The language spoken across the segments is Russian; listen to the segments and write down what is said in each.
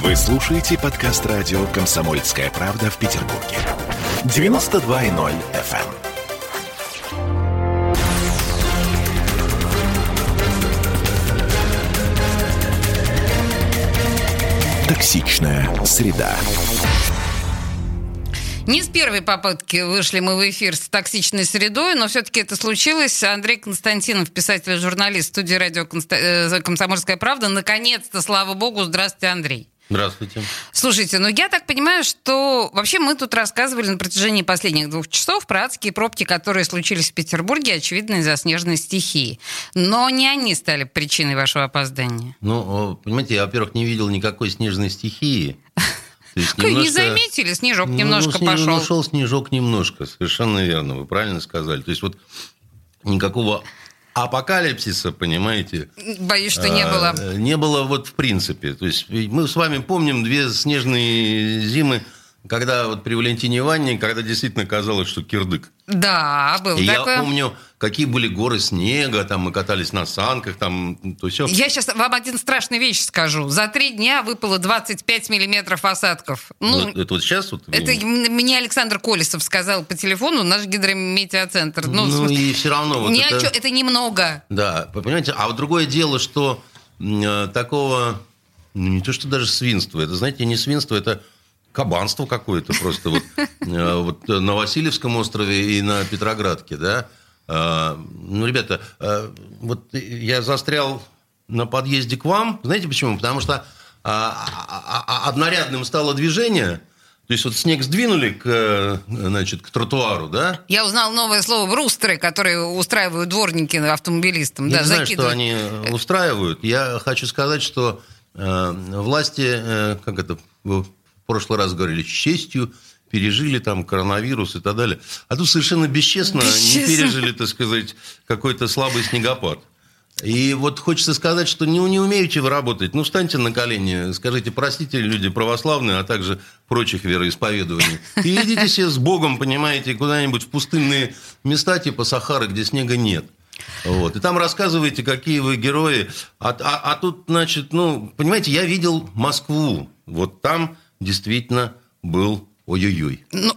Вы слушаете подкаст радио «Комсомольская правда» в Петербурге. 92.0 FM. Токсичная среда. Не с первой попытки вышли мы в эфир с токсичной средой, но все-таки это случилось. Андрей Константинов, писатель и журналист студии радио э, «Комсомольская правда». Наконец-то, слава богу. Здравствуйте, Андрей. Здравствуйте. Слушайте, ну я так понимаю, что вообще мы тут рассказывали на протяжении последних двух часов про адские пробки, которые случились в Петербурге, очевидно, из-за снежной стихии. Но не они стали причиной вашего опоздания. Ну, понимаете, я, во-первых, не видел никакой снежной стихии. немножко... Не заметили, снежок ну, немножко ну, пошел. Ну, шел снежок немножко, совершенно верно, вы правильно сказали. То есть вот никакого апокалипсиса, понимаете? Боюсь, что не было. А, не было вот в принципе. То есть мы с вами помним две снежные зимы когда вот при Валентине Ивановне, когда действительно казалось, что кирдык. Да, был и такой. Я помню, какие были горы снега, там мы катались на санках, там то все. Я сейчас вам один страшный вещь скажу. За три дня выпало 25 миллиметров осадков. Ну, это, это вот сейчас? Вот, это мне Александр Колесов сказал по телефону, наш гидрометеоцентр. Ну, ну и все равно. Вот это... это немного. Да, понимаете, а вот другое дело, что э, такого, ну не то что даже свинства, это, знаете, не свинство, это кабанство какое-то просто вот, э, вот на Васильевском острове и на Петроградке, да. А, ну, ребята, э, вот я застрял на подъезде к вам. Знаете почему? Потому что а, а, однорядным стало движение. То есть вот снег сдвинули к, значит, к тротуару, да? Я узнал новое слово «брустеры», которые устраивают дворники автомобилистам. Я да, не знаю, что они устраивают. Я хочу сказать, что э, власти, э, как это в прошлый раз говорили, с честью пережили там коронавирус и так далее. А тут совершенно бесчестно, бесчестно. не пережили, так сказать, какой-то слабый снегопад. И вот хочется сказать, что не, не умеете вы работать. Ну, встаньте на колени, скажите, простите, люди православные, а также прочих вероисповедований. И идите себе с Богом, понимаете, куда-нибудь в пустынные места типа Сахары, где снега нет. Вот. И там рассказываете, какие вы герои. А, а, а тут, значит, ну, понимаете, я видел Москву. Вот там действительно был ой-ой-ой. Ну,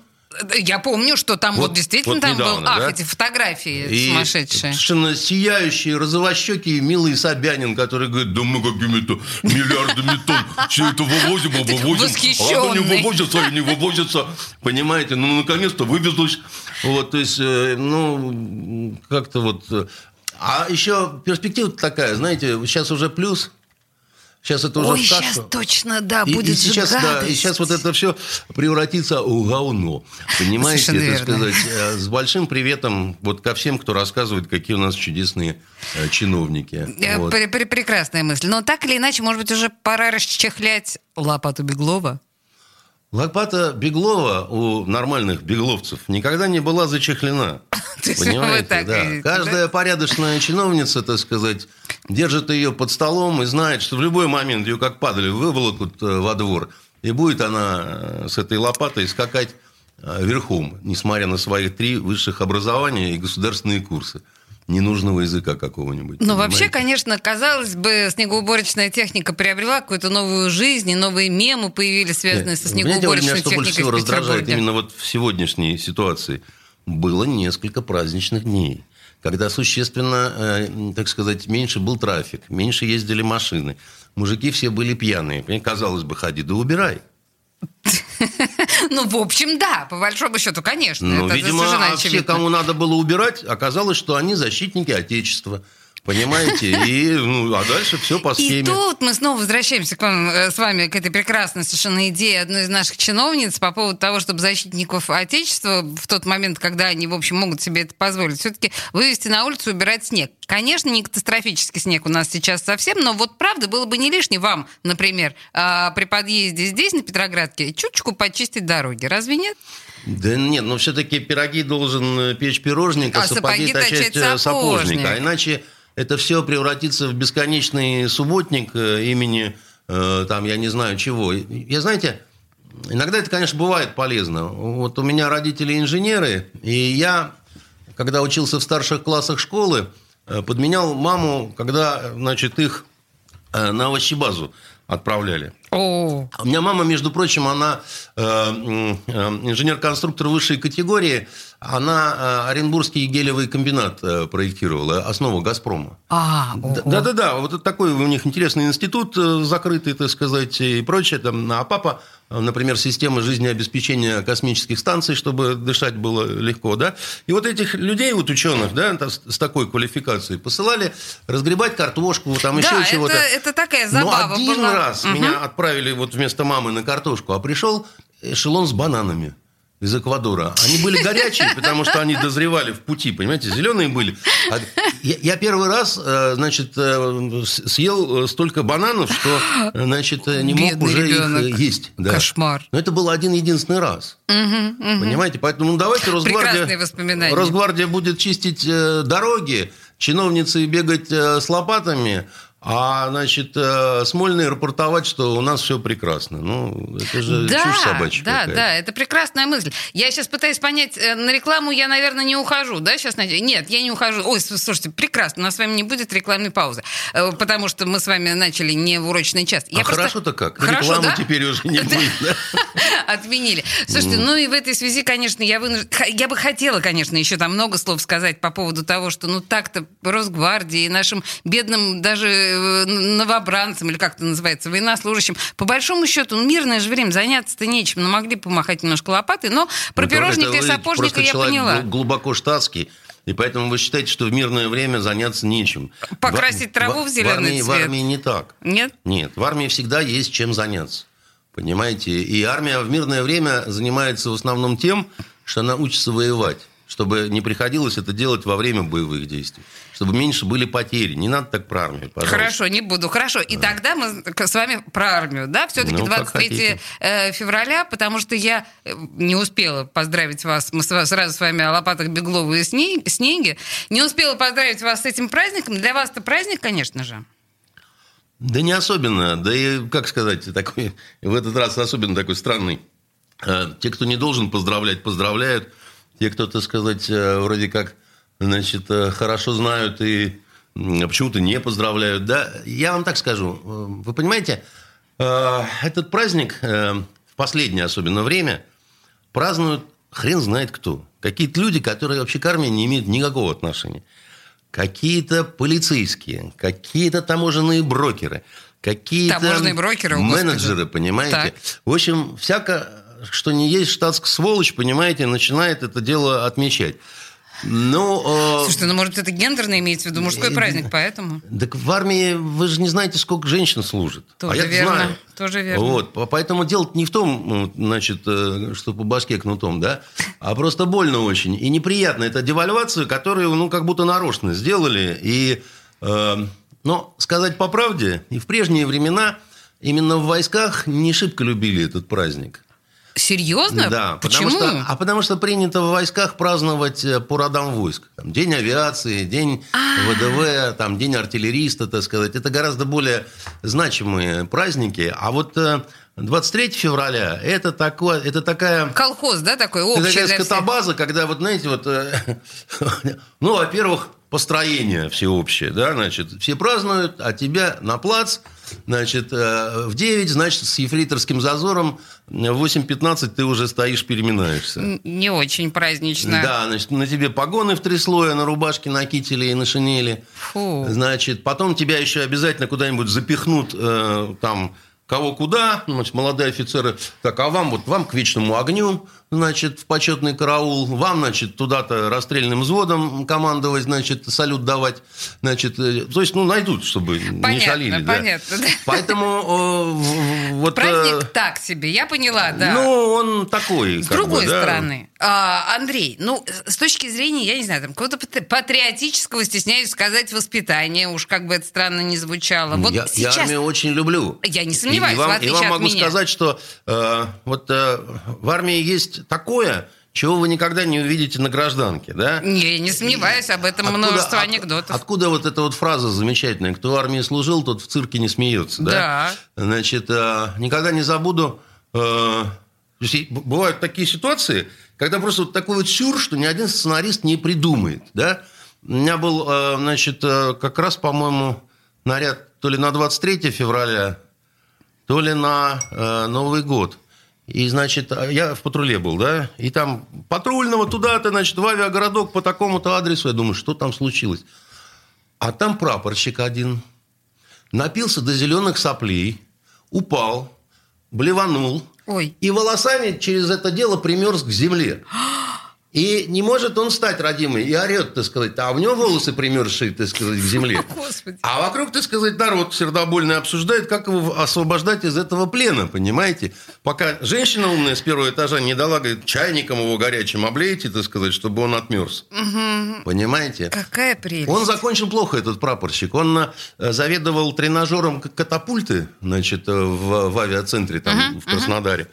я помню, что там вот, вот действительно вот там недавно, был, ах, да? эти фотографии и сумасшедшие. Совершенно сияющие, розовощекие, милый Собянин, который говорит, да мы какими-то миллиардами тонн все это вывозим, а вывозим, а оно не вывозится, не вывозится. Понимаете, ну, наконец-то вывезлось. Вот, то есть, э, ну, как-то вот... Э, а еще перспектива такая, знаете, сейчас уже плюс – Сейчас это уже Ой, кашу. сейчас точно, да, и, будет и сейчас, да, и сейчас вот это все превратится в говно. Понимаете, это сказать, э, с большим приветом вот ко всем, кто рассказывает, какие у нас чудесные э, чиновники. Э, вот. Прекрасная мысль. Но так или иначе, может быть, уже пора расчехлять лопату Беглова? Лопата Беглова у нормальных бегловцев никогда не была зачехлена. Понимаете, да. Каждая порядочная чиновница, так сказать, держит ее под столом и знает, что в любой момент ее как падали выволокут э, во двор, и будет она э, с этой лопатой скакать э, верхом, несмотря на свои три высших образования и государственные курсы ненужного языка какого-нибудь. Ну, вообще, конечно, казалось бы, снегоуборочная техника приобрела какую-то новую жизнь, и новые мемы появились, связанные Нет, со снегоуборочной техникой. Меня что больше всего раздражает именно вот в сегодняшней ситуации. Было несколько праздничных дней, когда существенно, э, так сказать, меньше был трафик, меньше ездили машины. Мужики все были пьяные. Казалось бы, ходи да убирай. Ну, в общем, да, по большому счету, конечно. Ну, видимо, а все, кому надо было убирать, оказалось, что они защитники Отечества. Понимаете? И, ну, а дальше все по схеме. И тут мы снова возвращаемся к вам, э, с вами к этой прекрасной совершенно идее одной из наших чиновниц по поводу того, чтобы защитников Отечества в тот момент, когда они, в общем, могут себе это позволить, все-таки вывести на улицу и убирать снег. Конечно, не катастрофический снег у нас сейчас совсем, но вот правда было бы не лишне вам, например, а, при подъезде здесь, на Петроградке, чуточку почистить дороги. Разве нет? Да нет, но все-таки пироги должен э, печь пирожник, а, а сапоги, сапоги точать э, сапожника. А иначе это все превратится в бесконечный субботник э, имени, э, там, я не знаю чего. Я, знаете, иногда это, конечно, бывает полезно. Вот у меня родители инженеры, и я, когда учился в старших классах школы, э, подменял маму, когда, значит, их на овощебазу отправляли. О. У меня мама, между прочим, она э, э, инженер-конструктор высшей категории. Она э, Оренбургский гелевый комбинат э, проектировала, основу «Газпрома». А. Да-да-да, вот такой у них интересный институт, э, закрытый, так сказать, и прочее. Там. А папа, например, система жизнеобеспечения космических станций, чтобы дышать было легко, да. И вот этих людей, вот ученых, да, с такой квалификацией посылали разгребать картошку, там Да, еще это, чего-то. это такая забава Но один была. раз Мгм. меня отправили вот вместо мамы на картошку, а пришел эшелон с бананами из Эквадора. Они были горячие, потому что они дозревали в пути, понимаете, зеленые были. А я, я первый раз, э, значит, э, съел э, столько бананов, что, значит, не мог Бедный уже ребенок. их есть. Да. Кошмар. Но это был один единственный раз. Понимаете, поэтому ну, давайте Росгвардия. Росгвардия будет чистить дороги, чиновницы бегать с лопатами, а, значит, э, Смольный рапортовать, что у нас все прекрасно. Ну, это же Да, чушь собачья да, какая-то. да, это прекрасная мысль. Я сейчас пытаюсь понять, э, на рекламу я, наверное, не ухожу, да, сейчас? Нет, я не ухожу. Ой, слушайте, прекрасно, у нас с вами не будет рекламной паузы, э, потому что мы с вами начали не в урочный час. Я а просто- хорошо-то как? Хорошо, Рекламы да? теперь уже не будет. да? Отменили. Слушайте, ну и в этой связи, конечно, я вынуждена... Я бы хотела, конечно, еще там много слов сказать по поводу того, что ну так-то Росгвардии нашим бедным даже новобранцам, или как это называется, военнослужащим, по большому счету, ну мирное же время, заняться-то нечем, ну могли помахать немножко лопатой, но про Ну, пирожника и сапожника я поняла. гл- глубоко штатский. И поэтому вы считаете, что в мирное время заняться нечем. Покрасить В- траву в зеленый армии, В цвет. армии не так. Нет? Нет, в армии всегда есть чем заняться. Понимаете? И армия в мирное время занимается в основном тем, что она учится воевать. Чтобы не приходилось это делать во время боевых действий. Чтобы меньше были потери. Не надо так про армию, пожалуйста. Хорошо, не буду. Хорошо. И тогда мы с вами про армию, да? Все-таки Ну, как 23 хотите. э, февраля, потому что я э, не успела поздравить вас. Мы сразу с вами о лопатах Беглова и сне- снеге. Не успела поздравить вас с этим праздником. Для вас это праздник, конечно же. Да не особенно. Да и, как сказать, такой, в этот раз особенно такой странный. Э, Те, кто не должен поздравлять, поздравляют. Те, кто, так сказать, э, вроде как, значит, э, хорошо знают и м, почему-то не поздравляют. Да, я вам так скажу. Э, Вы понимаете, этот праздник в последнее особенно время празднуют хрен знает кто. Какие-то люди, которые вообще к армии не имеют никакого отношения. Какие-то полицейские, какие-то таможенные брокеры, какие-то Таможенные брокеры, о, Господи. менеджеры, понимаете? Так. В общем, всяко, что не есть штатская сволочь, понимаете, начинает это дело отмечать. Ну, э, Слушайте, ну, может, это гендерно имеется в виду мужской э, праздник, поэтому... так в армии вы же не знаете, сколько женщин служит. Тоже а я верно, знаю. тоже верно. Вот, по- поэтому дело не в том, ну, значит, э, что по башке кнутом, да, а просто больно очень. И неприятно. Это девальвацию, которую, ну, как будто нарочно сделали. И, э, но сказать по правде, и в прежние времена именно в войсках не шибко любили этот праздник. Серьезно? Да, Почему? потому что, а потому что принято в войсках праздновать э, по родам войск. Там, день авиации, день А. ВДВ, там, день артиллериста, так сказать. Это гораздо более значимые праздники. А вот э, 23 февраля это, такое, это такая... Колхоз, да, такой Это общий такая для всех? скотобаза, когда, вот знаете, вот, э, ну, во-первых, построение всеобщее, да, значит, все празднуют, а тебя на плац, значит, э, в 9, значит, с ефрейторским зазором, в 8.15 ты уже стоишь, переминаешься. Не очень празднично. Да, значит, на тебе погоны в три слоя, на рубашке, на кителе и на шинели. Фу. Значит, потом тебя еще обязательно куда-нибудь запихнут э, там кого куда, значит, молодые офицеры, так, а вам вот, вам к вечному огню, значит, в почетный караул, вам, значит, туда-то расстрельным взводом командовать, значит, салют давать, значит, э, то есть, ну, найдут, чтобы не Понятно, шалили. да. понятно, да. Поэтому э, вот... э, Праздник так себе, я поняла, да. Ну, он такой, С бы, другой да. стороны, а, Андрей, ну, с точки зрения, я не знаю, там, какого-то патри- патриотического, стесняюсь сказать, воспитания, уж как бы это странно не звучало. Вот я, я сейчас... армию очень люблю. Я не сомневаюсь, и, и вам, в и вам от могу меня. сказать, что э, вот э, в армии есть такое, чего вы никогда не увидите на гражданке, да? Не, не сомневаюсь, об этом Откуда- множество от- анекдотов. Откуда вот эта вот фраза замечательная? Кто в армии служил, тот в цирке не смеется, да? Да. Значит, э, никогда не забуду. э, бывают такие ситуации, когда просто вот такой вот сюр, что ни один сценарист не придумает, да? У меня был, э, значит, как раз, по-моему, наряд то ли на 23 февраля, то ли на Новый год. И, значит, я в патруле был, да, и там патрульного туда-то, значит, в авиагородок по такому-то адресу. Я думаю, что там случилось? А там прапорщик один напился до зеленых соплей, упал, блеванул, Ой. и волосами через это дело примерз к земле. И не может он встать, родимый, и орет, так сказать, а у него волосы примерзшие, так сказать, к земле. Господи. А вокруг, так сказать, народ сердобольный обсуждает, как его освобождать из этого плена, понимаете? Пока женщина умная с первого этажа не дала, говорит, чайником его горячим облейте, так сказать, чтобы он отмерз. Понимаете? Какая прелесть. Он закончил плохо, этот прапорщик. Он э, заведовал тренажером катапульты, значит, э, в, в авиацентре там, в Краснодаре.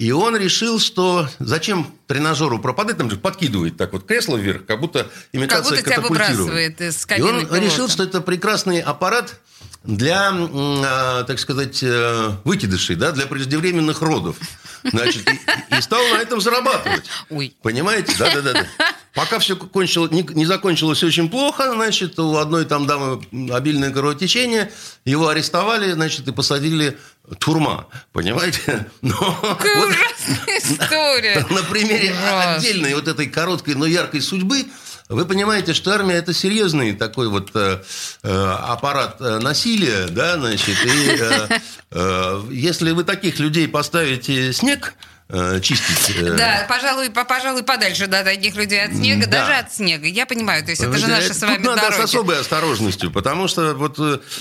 И он решил, что зачем тренажеру пропадать, там же подкидывает так вот кресло вверх, как будто имитация Как будто тебя выбрасывает из И он пилота. решил, что это прекрасный аппарат для, а, так сказать, э, выкидышей, да, для преждевременных родов. Значит, и, и стал на этом зарабатывать. Ой. Понимаете? Да, да, да. да. Пока все кончило, не, не закончилось очень плохо, значит, у одной там дамы обильное кровотечение, его арестовали, значит, и посадили турма. Понимаете? Но Какая вот ужасная история. на примере Ужасно. отдельной вот этой короткой, но яркой судьбы вы понимаете, что армия это серьезный такой вот э, э, аппарат э, насилия, да, значит, и э, э, если вы таких людей поставите снег э, чистить, Да, пожалуй, по- пожалуй, подальше да, таких людей от снега, Да. даже от снега. Я понимаю, то есть это же Э, наши тут с вами надо дороги. с особой осторожностью, потому что вот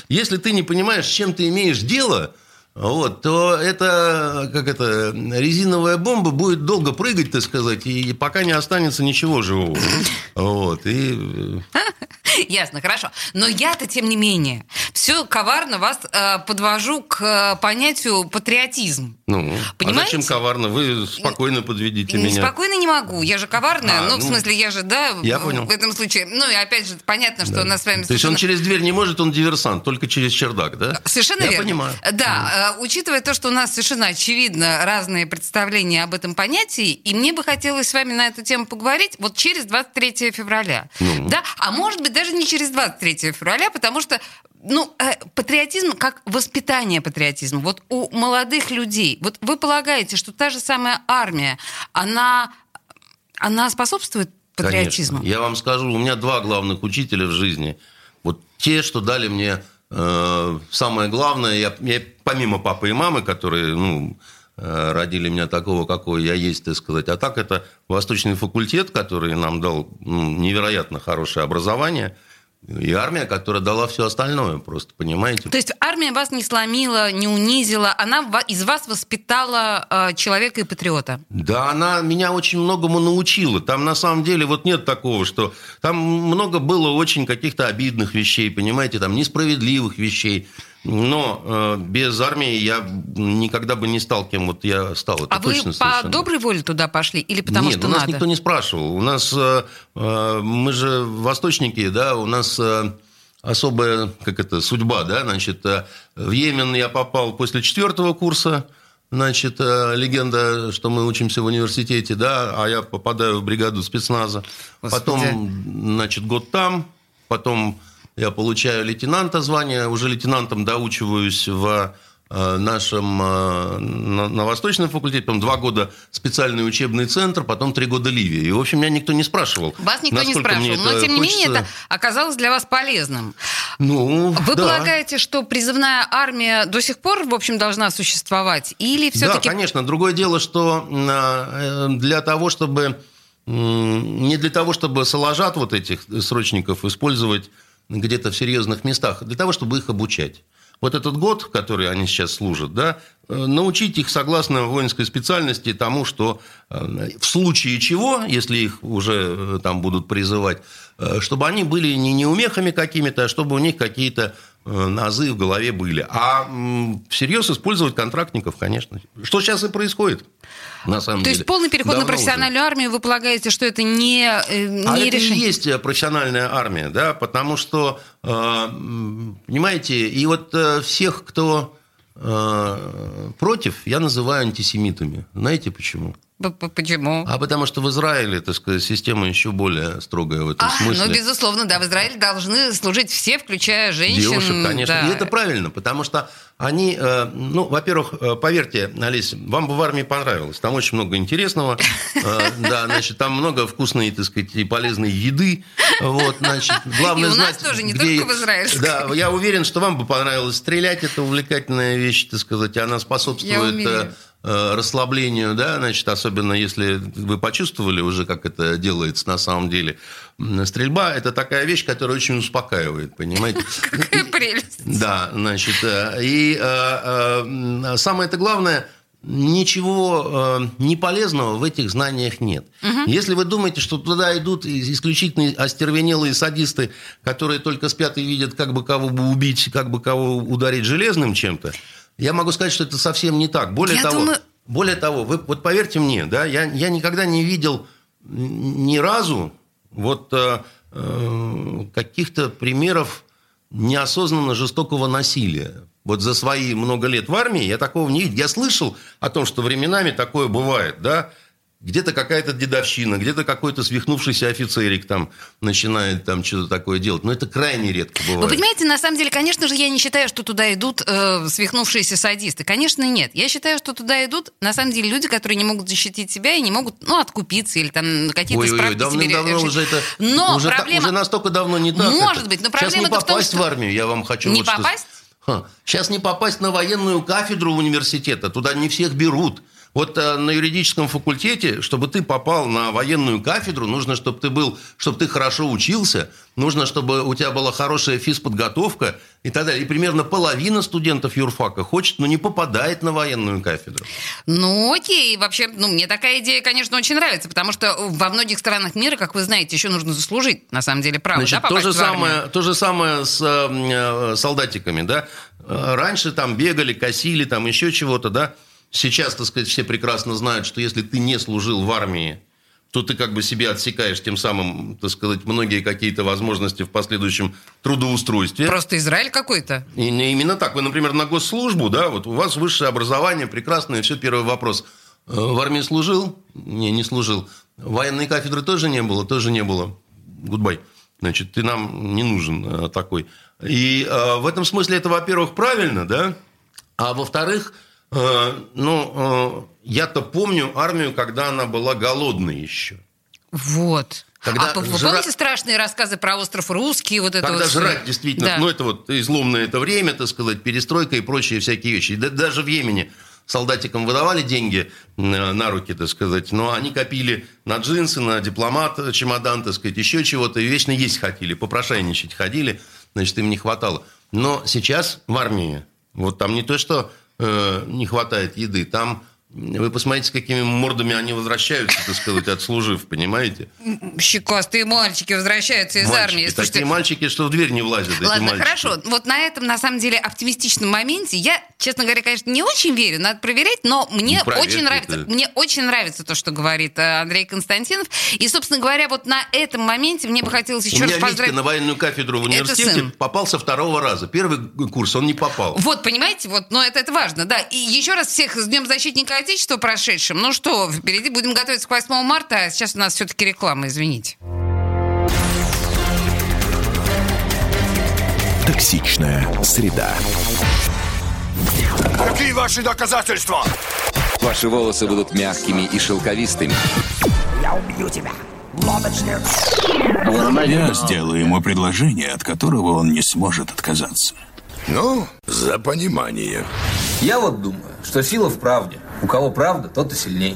если ты не понимаешь, с чем ты имеешь дело, вот, то это, как это, резиновая бомба будет долго прыгать, так сказать, и пока не останется ничего живого. Вот, и... Ясно, хорошо. Но я-то, тем не менее, все коварно вас э, подвожу к э, понятию патриотизм. Ну, Понимаете? а зачем коварно? Вы спокойно подведите Не меня. Спокойно не могу. Я же коварная. А, ну, в ну, смысле, я же, да, я в- понял. в этом случае. Ну, и опять же, понятно, что у нас с вами То есть он через дверь не может, он диверсант, только через чердак, да? Совершенно Я верно. понимаю. Да, э, учитывая то, что у нас совершенно очевидно разные представления об этом понятии, и мне бы хотелось с вами на эту тему поговорить вот через 23 февраля. Ну. Да, а может быть даже не через 23 февраля, потому что ну, э, патриотизм как воспитание патриотизма. Вот у молодых людей, вот вы полагаете, что та же самая армия, она, она способствует патриотизму? Конечно. Я вам скажу, у меня два главных учителя в жизни. Вот те, что дали мне э, самое главное, я, я помимо папы и мамы, которые ну, родили меня такого, какой я есть, так сказать, а так это Восточный факультет, который нам дал ну, невероятно хорошее образование, и армия, которая дала все остальное, просто понимаете? То есть армия вас не сломила, не унизила, она из вас воспитала э, человека и патриота. Да, она меня очень многому научила. Там на самом деле вот нет такого, что там много было очень каких-то обидных вещей, понимаете, там несправедливых вещей. Но э, без армии я никогда бы не стал кем вот я стал. Это а вы точно по совершенно. доброй воле туда пошли или потому Нет, что у нас надо? никто не спрашивал. У нас э, э, мы же восточники, да, у нас э, особая, как это, судьба, да, значит, э, в Йемен я попал после четвертого курса, значит, э, легенда, что мы учимся в университете, да, а я попадаю в бригаду спецназа. Господи. Потом, значит, год там, потом я получаю лейтенанта звание, уже лейтенантом доучиваюсь в э, нашем э, на, на Восточном факультете, потом два года специальный учебный центр, потом три года Ливия. И, в общем, меня никто не спрашивал. Вас никто не спрашивал, но тем не менее это оказалось для вас полезным. Ну, Вы да. полагаете, что призывная армия до сих пор, в общем, должна существовать? Или все-таки... Да, конечно. Другое дело, что э, для того, чтобы... Не для того, чтобы соложат вот этих срочников использовать где-то в серьезных местах, для того, чтобы их обучать. Вот этот год, который они сейчас служат, да, э, научить их согласно воинской специальности тому, что э, в случае чего, если их уже э, там будут призывать, чтобы они были не неумехами какими-то, а чтобы у них какие-то назы в голове были. А всерьез использовать контрактников, конечно. Что сейчас и происходит, на самом То деле. есть полный переход на Давно уже. профессиональную армию, вы полагаете, что это не, э, не А это и решение? есть э, профессиональная армия, да, потому что, э, понимаете, и вот э, всех, кто э, против, я называю антисемитами. Знаете почему? Почему? А потому что в Израиле, так сказать, система еще более строгая в этом а, смысле. Ну, безусловно, да, в Израиле должны служить все, включая женщин. Девушек, конечно. Да. И это правильно, потому что они, э, ну, во-первых, э, поверьте, Олеся, вам бы в армии понравилось. Там очень много интересного. Э, да, значит, там много вкусной, так сказать, и полезной еды. Вот, значит, главное и у нас знать, тоже, не где... только в Израиле. Да, я уверен, что вам бы понравилось стрелять. Это увлекательная вещь, так сказать. Она способствует расслаблению, да, значит, особенно если вы почувствовали уже, как это делается на самом деле. Стрельба – это такая вещь, которая очень успокаивает, понимаете? Какая прелесть. Да, значит, и самое это главное – ничего э, неполезного в этих знаниях нет. Угу. Если вы думаете, что туда идут исключительно остервенелые садисты, которые только спят и видят, как бы кого бы убить, как бы кого ударить железным чем-то, я могу сказать, что это совсем не так. Более я того, думаю... более того, вы вот поверьте мне, да, я, я никогда не видел ни разу вот э, э, каких-то примеров неосознанно жестокого насилия. Вот за свои много лет в армии я такого не видел. Я слышал о том, что временами такое бывает, да, где-то какая-то дедовщина, где-то какой-то свихнувшийся офицерик там начинает там что-то такое делать. Но это крайне редко бывает. Вы понимаете, на самом деле, конечно же, я не считаю, что туда идут э, свихнувшиеся садисты. Конечно, нет. Я считаю, что туда идут, на самом деле, люди, которые не могут защитить себя и не могут, ну, откупиться или там какие-то Ой-ой-ой, справки давным-давно себе уже это... Но уже, проблема... уже настолько давно не так. Может это. быть, но Сейчас не проблема-то в том, попасть что... в армию, я вам хочу Не вот попасть? Что... Сейчас не попасть на военную кафедру университета, туда не всех берут. Вот э, на юридическом факультете, чтобы ты попал на военную кафедру, нужно, чтобы ты был, чтобы ты хорошо учился, нужно, чтобы у тебя была хорошая физподготовка и так далее. И примерно половина студентов юрфака хочет, но не попадает на военную кафедру. Ну, окей. Вообще, ну, мне такая идея, конечно, очень нравится, потому что во многих странах мира, как вы знаете, еще нужно заслужить, на самом деле, право, Значит, да, то же, самое, то же самое с э, солдатиками, да. Раньше там бегали, косили, там еще чего-то, да. Сейчас, так сказать, все прекрасно знают, что если ты не служил в армии, то ты как бы себе отсекаешь тем самым, так сказать, многие какие-то возможности в последующем трудоустройстве. Просто Израиль какой-то. И именно так. Вы, например, на госслужбу, да, вот у вас высшее образование, прекрасное, все, первый вопрос. В армии служил? Не, не служил. Военной кафедры тоже не было? Тоже не было. Goodbye. Значит, ты нам не нужен такой. И э, в этом смысле это, во-первых, правильно, да? А во-вторых, э, ну, э, я-то помню армию, когда она была голодной еще. Вот. Когда а вы жра... помните страшные рассказы про остров Русский? Вот это Когда вот... жрать действительно, да. ну это вот изломное это время, так сказать, перестройка и прочие всякие вещи. И даже в Йемене солдатикам выдавали деньги на руки, так сказать, но они копили на джинсы, на дипломат, чемодан, так сказать, еще чего-то, и вечно есть хотели, попрошайничать ходили, значит, им не хватало. Но сейчас в армии, вот там не то, что э, не хватает еды, там вы посмотрите, с какими мордами они возвращаются, так сказать, отслужив, понимаете? Щекастые мальчики возвращаются из мальчики, армии. Слушайте, такие мальчики, что в дверь не влазят. Ладно, эти хорошо. Вот на этом, на самом деле, оптимистичном моменте я, честно говоря, конечно, не очень верю, надо проверять, но мне ну, очень нравится, это... мне очень нравится то, что говорит э, Андрей Константинов. И, собственно говоря, вот на этом моменте мне бы хотелось еще У раз меня поздравить. Витька на военную кафедру в университете попал со второго раза. Первый курс он не попал. Вот, понимаете, вот, но это, это важно, да. И еще раз всех с Днем Защитника Отечества прошедшим. Ну что, впереди будем готовиться к 8 марта, а сейчас у нас все-таки реклама, извините. Токсичная среда. Какие ваши доказательства? Ваши волосы будут мягкими и шелковистыми. Я убью тебя. Лодочник. Я сделаю ему предложение, от которого он не сможет отказаться. Ну, за понимание. Я вот думаю, что сила в правде. У кого правда, тот и сильнее.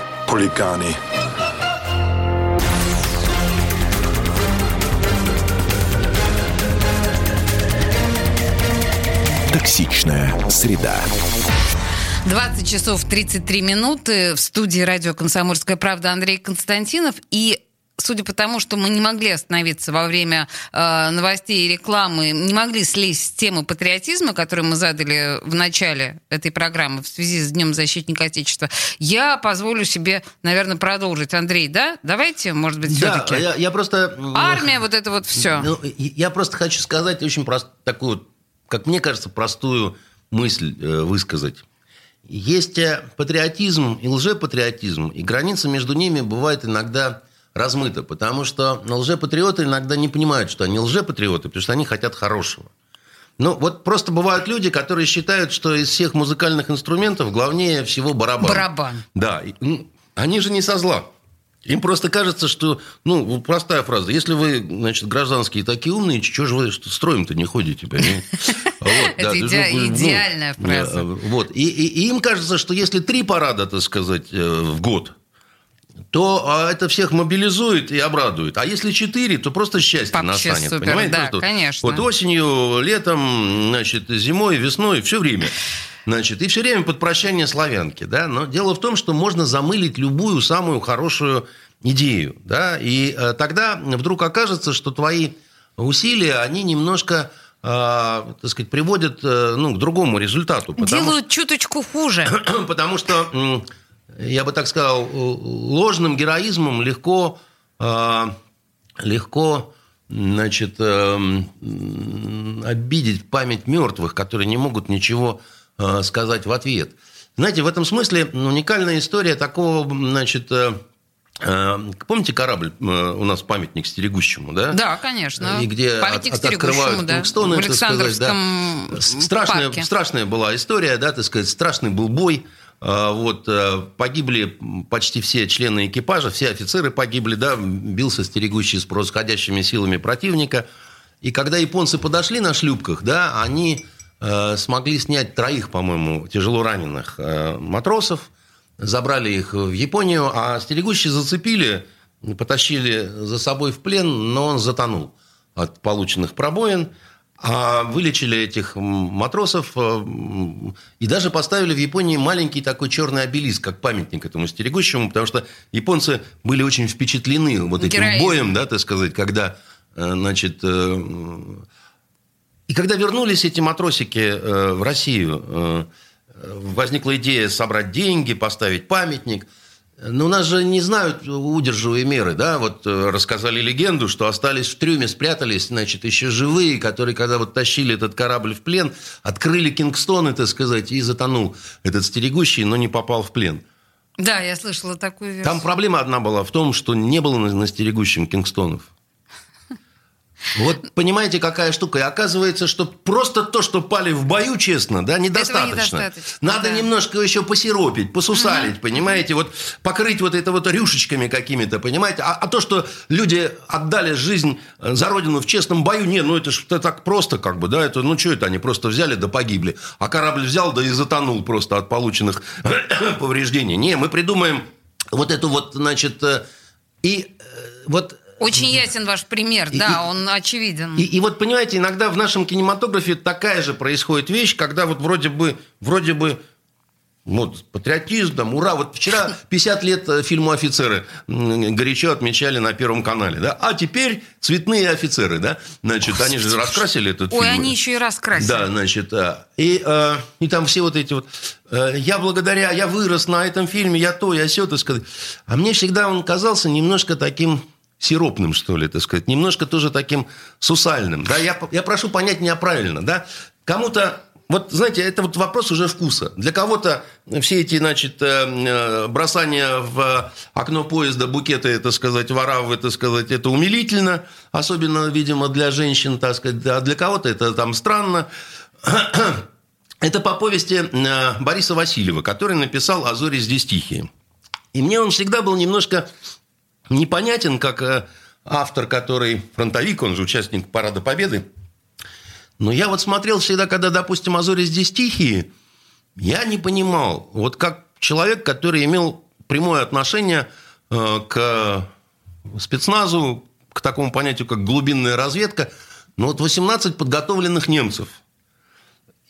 Хулиганы. Токсичная среда. 20 часов 33 минуты. В студии радио «Комсомольская правда» Андрей Константинов. И судя по тому, что мы не могли остановиться во время э, новостей и рекламы, не могли слезть с темы патриотизма, которую мы задали в начале этой программы в связи с Днем защитника Отечества, я позволю себе, наверное, продолжить. Андрей, да? Давайте, может быть, Да, все-таки. я, я просто... Армия, вот это вот все. Ну, я просто хочу сказать очень прост, такую, как мне кажется, простую мысль э, высказать. Есть э, патриотизм и лжепатриотизм, и граница между ними бывает иногда размыта, потому что лжепатриоты иногда не понимают, что они лжепатриоты, потому что они хотят хорошего. Ну, вот просто бывают люди, которые считают, что из всех музыкальных инструментов главнее всего барабан. Барабан. Да, ну, они же не со зла. Им просто кажется, что, ну, простая фраза, если вы, значит, гражданские такие умные, что же вы строим-то не ходите, понимаете? Это ну, ну, идеальная фраза. Вот, и им кажется, что если три парада, так сказать, э, в год, то а, это всех мобилизует и обрадует. А если четыре, то просто счастье Вообще настанет. супер, понимаете? да, Просто вот- конечно. Вот осенью, летом, значит, зимой, весной, все время. Значит, и все время под прощание славянки, да. Но дело в том, что можно замылить любую самую хорошую идею, да, и э, тогда вдруг окажется, что твои усилия, они немножко, э, так сказать, приводят, э, ну, к другому результату. Делают чуточку хуже. Потому что, я бы так сказал, ложным героизмом легко, э, легко значит, э, обидеть память мертвых, которые не могут ничего э, сказать в ответ. Знаете, в этом смысле уникальная история такого, значит, э, э, помните корабль э, у нас памятник стерегущему, да? Да, конечно. И где Памятник от- открывают да. Кингстоны, В так сказать, да. Александровском Страшная, парке. страшная была история, да, так сказать, страшный был бой. А, Вот, э, погибли почти все члены экипажа, все офицеры погибли, да, бился стерегущий с происходящими силами противника. И когда японцы подошли на шлюпках, да, они э, смогли снять троих, по-моему, тяжело раненых э, матросов, забрали их в Японию, а стерегущие зацепили, потащили за собой в плен, но он затонул от полученных пробоин. А вылечили этих матросов э, и даже поставили в Японии маленький такой черный обелиск, как памятник этому стерегущему, потому что японцы были очень впечатлены вот этим Героизм. боем, да, так сказать, когда, э, значит, э, и когда вернулись эти матросики в Россию, возникла идея собрать деньги, поставить памятник. Но у нас же не знают удерживые меры, да, вот э, рассказали легенду, что остались в трюме, спрятались, значит, еще живые, которые, когда вот тащили этот корабль в плен, открыли Кингстоны, так сказать, и затонул этот стерегущий, но не попал в плен. Да, я слышала такую версию. Там проблема одна была в том, что не было на, на стерегущем Кингстонов. Вот понимаете, какая штука. И оказывается, что просто то, что пали в бою, честно, да, недостаточно. недостаточно, Надо да. немножко еще посиропить, посусалить, понимаете, вот покрыть вот это вот рюшечками какими-то, понимаете. А, а то, что люди отдали жизнь э, за родину в честном бою, не, ну это же так просто как бы, да, это, ну что это, они просто взяли да погибли. А корабль взял да и затонул просто от полученных повреждений. Не, мы придумаем вот эту вот, значит, э, и э, вот Очень ясен ваш пример, И- да, и- он очевиден. и, и вот, понимаете, иногда в нашем кинематографе такая же происходит вещь, когда вот вроде бы, вроде бы вот, патриотизм, там, ура. Вот вчера 50 лет э, фильму «Офицеры» горячо отмечали на Первом канале, да? А теперь «Цветные офицеры», да? Значит, они же раскрасили этот Ой, фильм. они еще и раскрасили. Да, значит, и, э, и там все вот эти вот, э, я благодаря, я вырос на этом фильме, я то, я все, так сказать. А мне всегда он казался немножко таким сиропным, что ли, так сказать, немножко тоже таким сусальным. Да, я, я прошу понять меня правильно, да. Кому-то вот, знаете, это вот вопрос уже вкуса. Для кого-то все эти, значит, э, э, бросания в окно поезда, букеты, так сказать, воравы, так сказать, это умилительно, особенно, видимо, для женщин, так сказать, а для кого-то это там странно. Это по повести э, Бориса Васильева, который написал «А зори здесь тихие». И мне он всегда был немножко непонятен, как э, автор, который фронтовик, он же участник Парада Победы. Но я вот смотрел всегда, когда, допустим, «Азори здесь тихие», я не понимал, вот как человек, который имел прямое отношение э, к спецназу, к такому понятию, как глубинная разведка, но вот 18 подготовленных немцев.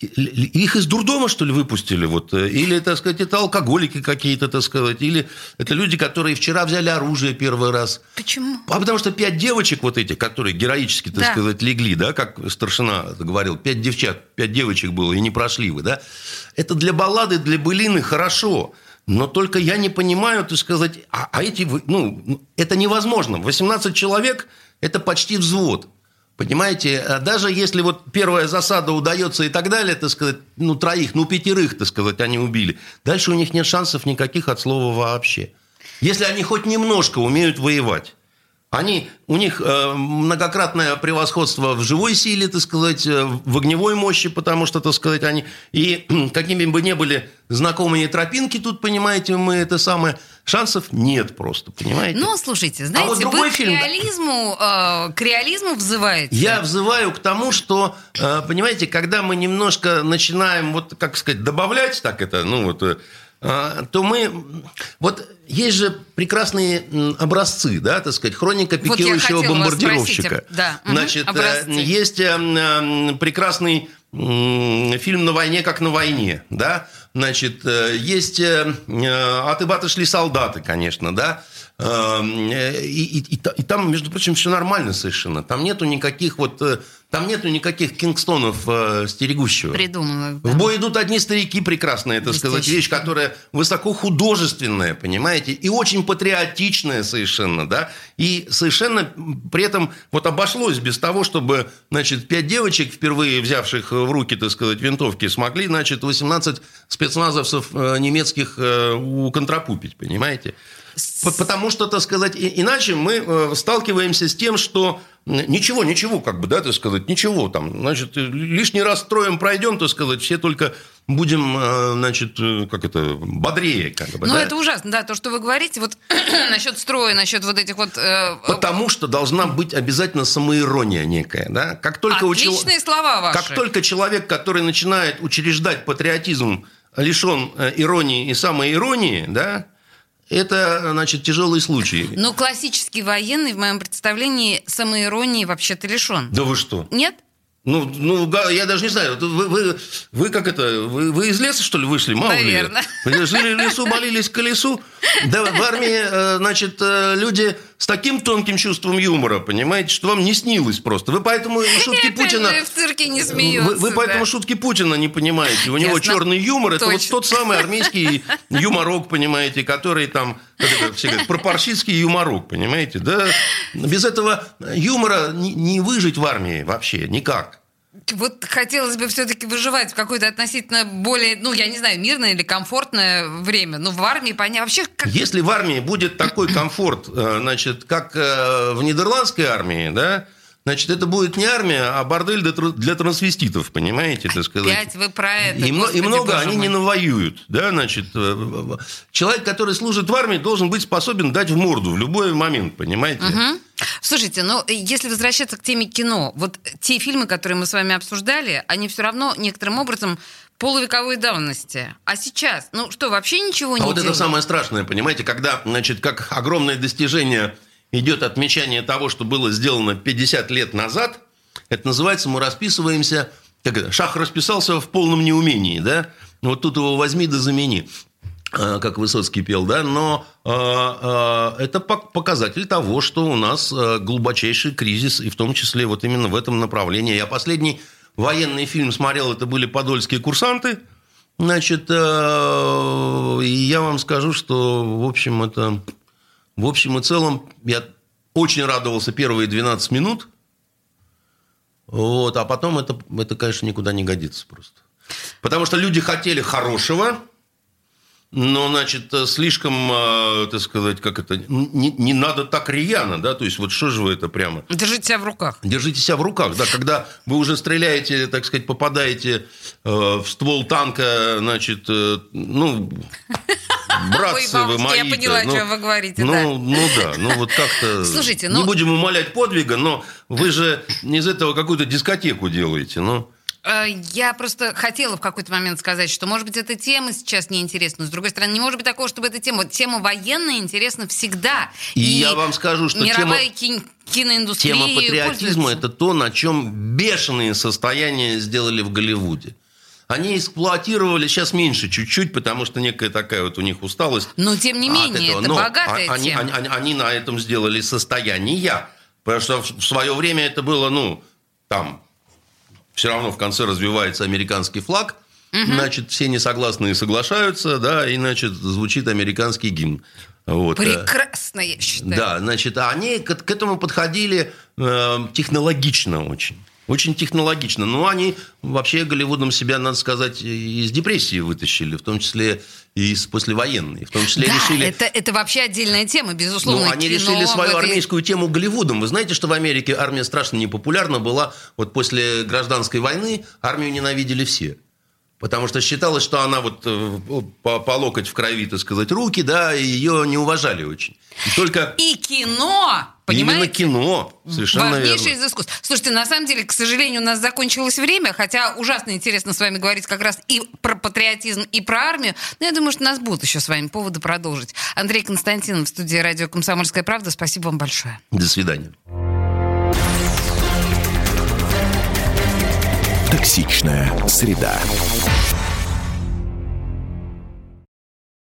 Их из дурдома, что ли, выпустили? Вот? э, Или, так сказать, это алкоголики какие-то, так сказать? Или это люди, которые вчера взяли оружие первый раз? Почему? А потому что пять девочек вот этих, которые героически, так Да. сказать, легли, да, как старшина говорил, пять девчат, пять девочек было, и не прошли вы, да? Это для баллады, для былины хорошо. Но только я не понимаю, так сказать, а, а эти, вы- ну, это невозможно. 18 человек – это почти взвод. Понимаете, А даже если вот первая засада удается и так далее, так сказать, ну, троих, ну, пятерых, так сказать, они убили, дальше у них нет шансов никаких от слова вообще. Если они хоть немножко умеют воевать. Они, у них э, многократное превосходство в живой силе, так сказать, э, в огневой мощи, потому что, так сказать, они... И какими бы ни были знакомые тропинки тут, понимаете, мы это самое... Шансов нет просто, понимаете? Ну, слушайте, знаете, вот другой вы к фильм, да. реализму, э, к реализму взываете. Я взываю к тому, что, э, понимаете, когда мы немножко начинаем, вот, как сказать, добавлять так это, ну вот, э, то мы... Вот есть же прекрасные образцы, да, так сказать, хроника Вот пикирующего вас бомбардировщика. спросить, да, Значит, э, образцы. есть э, м, прекрасный фильм «На войне, как на войне», да, значит, э, есть э, э, «От Ибата шли солдаты», конечно, да, Э, и, и- и и там, между прочим, все нормально совершенно. Там нету никаких вот, э, там нету никаких кингстонов э, стерегущего. Придумала. В бой идут одни старики прекрасная, это сказать, вещь, которая высоко художественная, понимаете, и очень патриотичная совершенно, да, и совершенно при этом вот обошлось без того, чтобы, значит, пять девочек, впервые взявших в руки, так сказать, винтовки, смогли, значит, 18 спецназовцев э, немецких э, уконтрапупить, понимаете. Потому что, так сказать, иначе мы э, сталкиваемся с тем, что ничего, ничего, как бы, да, так сказать, ничего там. Значит, э, лишний раз строем пройдем, так сказать, все только будем, э, значит, как это, бодрее, как бы, Ну, да? это ужасно, да, то, что вы говорите, вот насчет строя, насчет вот этих вот... э, Потому что должна быть обязательно самоирония некая, да? Как только у Отличные слова ваши. Как только человек, который начинает учреждать патриотизм, лишен иронии и самоиронии, да, это, значит, тяжелый случай. Но классический военный, в моем представлении, самоиронии вообще-то лишен. Да вы что? Нет? Ну, ну, я даже не знаю, вы, вы, вы как это, вы, вы из леса, что ли, вышли? Мало ли? Наверно. Вы Жили в лесу, молились к колесу. Да, в армии, э, значит, э, люди с таким тонким чувством юмора, понимаете, что вам не снилось просто. Вы поэтому шутки Путина... в цирке не смеются. Вы, вы поэтому да. шутки Путина не понимаете. У него Ясно. черный юмор. Это вот Точно. тот самый армейский юморок, понимаете, который там, как это все говорят, пропорщицкий юморок, понимаете. Да, без этого юмора не, не выжить в армии вообще никак. Вот хотелось бы все-таки выживать в какое-то относительно более, ну, я не знаю, мирное или комфортное время. Ну, в армии, понятно, вообще как... Если в армии будет такой комфорт, э, значит, как э, в нидерландской армии, да, значит, это будет не армия, а бордель для тр- для трансвеститов, понимаете, так сказать. Опять вы про это, И, мно- и господи, много они мой. не навоюют, да, значит. э, Человек, который служит в армии, должен быть способен дать в морду в любой момент, понимаете. Мгм. Слушайте, ну, если возвращаться к теме кино, вот те фильмы, которые мы с вами обсуждали, они все равно некоторым образом полувековой давности. А сейчас, ну что, вообще ничего не А вот это делают? самое страшное, понимаете, когда, значит, как огромное достижение идет отмечание того, что было сделано 50 лет назад, это называется, мы расписываемся, как это, шах расписался в полном неумении, да, вот тут его возьми да замени, э, как Высоцкий пел, да, но э, э, это пок- показатель того, что у нас глубочайший кризис, и в том числе вот именно в этом направлении. Я последний военный фильм смотрел, это были «Подольские курсанты», Значит, э, я вам скажу, что, в общем, это... В общем и целом, я очень радовался первые 12 минут. Вот, а потом это, это, конечно, никуда не годится просто. Потому что люди хотели хорошего, но, значит, слишком, э, так сказать, как это, не, не надо так рьяно, да, то есть вот что же вы это прямо... Держите себя в руках. Держите себя в руках, да, когда вы уже стреляете, так сказать, попадаете э, в ствол танка, значит, э, ну, братцы Ой, вы бабушки, я мои. поняла, о чем вы говорите, ну, да. Ну да, ну вот как-то... Слушайте, Не ну- будем умолять подвига, но вы же из этого какую-то дискотеку делаете, ну... Э, Я просто хотела в какой-то момент сказать, что, может быть, эта тема сейчас неинтересна. Но, с другой стороны, не может быть такого, чтобы эта тема... Тема военная интересна всегда. И я вам скажу, что мировая тема- кин- киноиндустрия Тема патриотизма – это то, на чем бешеные состояния сделали в Голливуде. Они эксплуатировали, сейчас меньше чуть-чуть, потому что некая такая вот у них усталость. Но, тем не от менее, этого. это Но богатая а- они, тема. они, они- они на этом сделали состояние. Потому что в свое время это было, ну, там, все равно в конце развивается американский флаг, значит, все несогласные соглашаются, да, и, значит, звучит американский гимн. Вот. э, Прекрасно, я считаю. да, значит, а они к, к этому подходили э, технологично очень. Очень технологично. Но они вообще Голливудом себя, надо сказать, из депрессии вытащили, в том числе и из послевоенной. В том числе Да, решили... это, это вообще отдельная тема, безусловно. Ну, они кино решили свою этой- армейскую тему Голливудом. Вы знаете, что в Америке армия страшно непопулярна была. Вот после гражданской войны армию ненавидели все. Потому что считалось, что она вот э, по, по локоть в крови, так сказать, руки, да, и ее не уважали очень. И только И кино, понимаете? именно кино, совершенно Важнейшее верно. из искусств. Слушайте, на самом деле, к сожалению, у нас закончилось время, хотя ужасно интересно с вами говорить как раз и про патриотизм, и про армию. Но я думаю, что у нас будут еще с вами поводы продолжить. Андрей Константинов в студии радио «Комсомольская правда». Спасибо вам большое. До свидания. Токсичная среда.